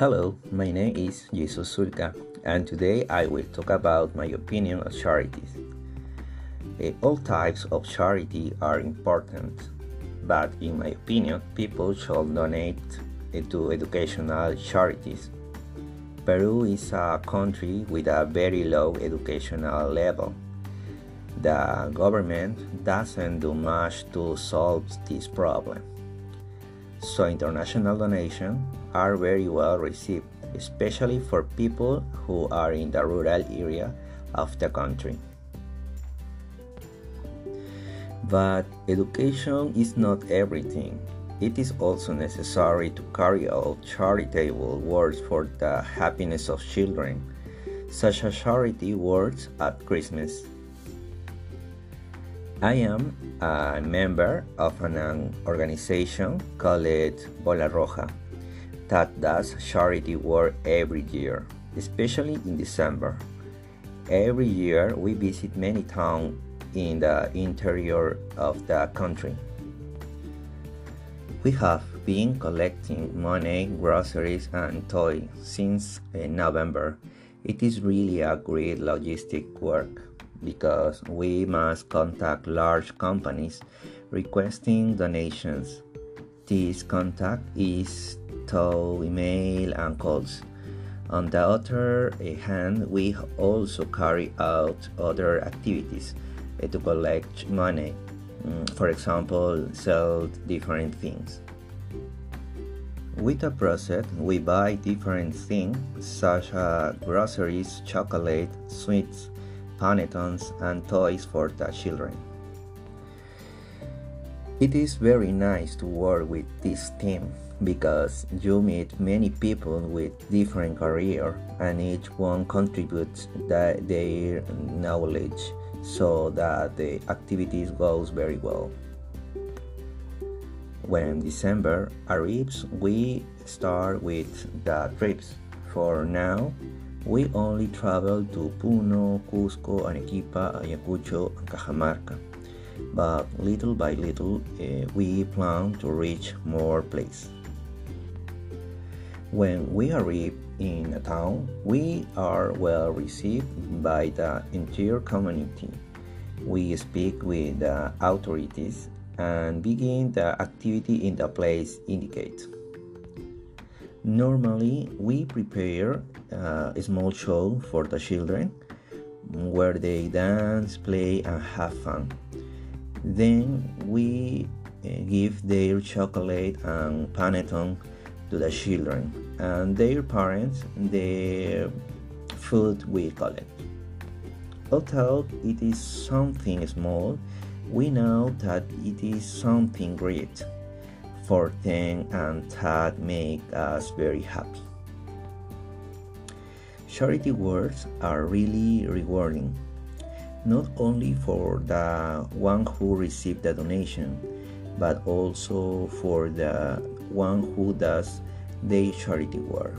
Hello, my name is Jesus Sulka, and today I will talk about my opinion on charities. Uh, all types of charity are important, but in my opinion, people should donate uh, to educational charities. Peru is a country with a very low educational level. The government doesn't do much to solve this problem. So international donations are very well received, especially for people who are in the rural area of the country. But education is not everything. It is also necessary to carry out charitable works for the happiness of children, such as charity works at Christmas. I am a member of an organization called Bola Roja that does charity work every year, especially in December. Every year we visit many towns in the interior of the country. We have been collecting money, groceries, and toys since uh, November. It is really a great logistic work because we must contact large companies requesting donations. This contact is through email and calls. On the other hand, we also carry out other activities to collect money. Mm, for example, sell different things. With a process, we buy different things such as groceries, chocolate, sweets, panetons, and toys for the children. It is very nice to work with this team because you meet many people with different career and each one contributes their knowledge so that the activities goes very well. When December arrives, we start with the trips. For now, we only travel to Puno, Cusco, Arequipa, Ayacucho, and Cajamarca. But little by little, uh, we plan to reach more places. When we arrive in a town, we are well received by the entire community. We speak with the authorities and begin the activity in the place indicated. Normally, we prepare uh, a small show for the children where they dance, play, and have fun. Then we uh, give their chocolate and panettone to the children and their parents the food we collect. Although it is something small, we know that it is something great for them and that make us very happy. Charity works are really rewarding, not only for the one who received the donation, but also for the one who does their charity work.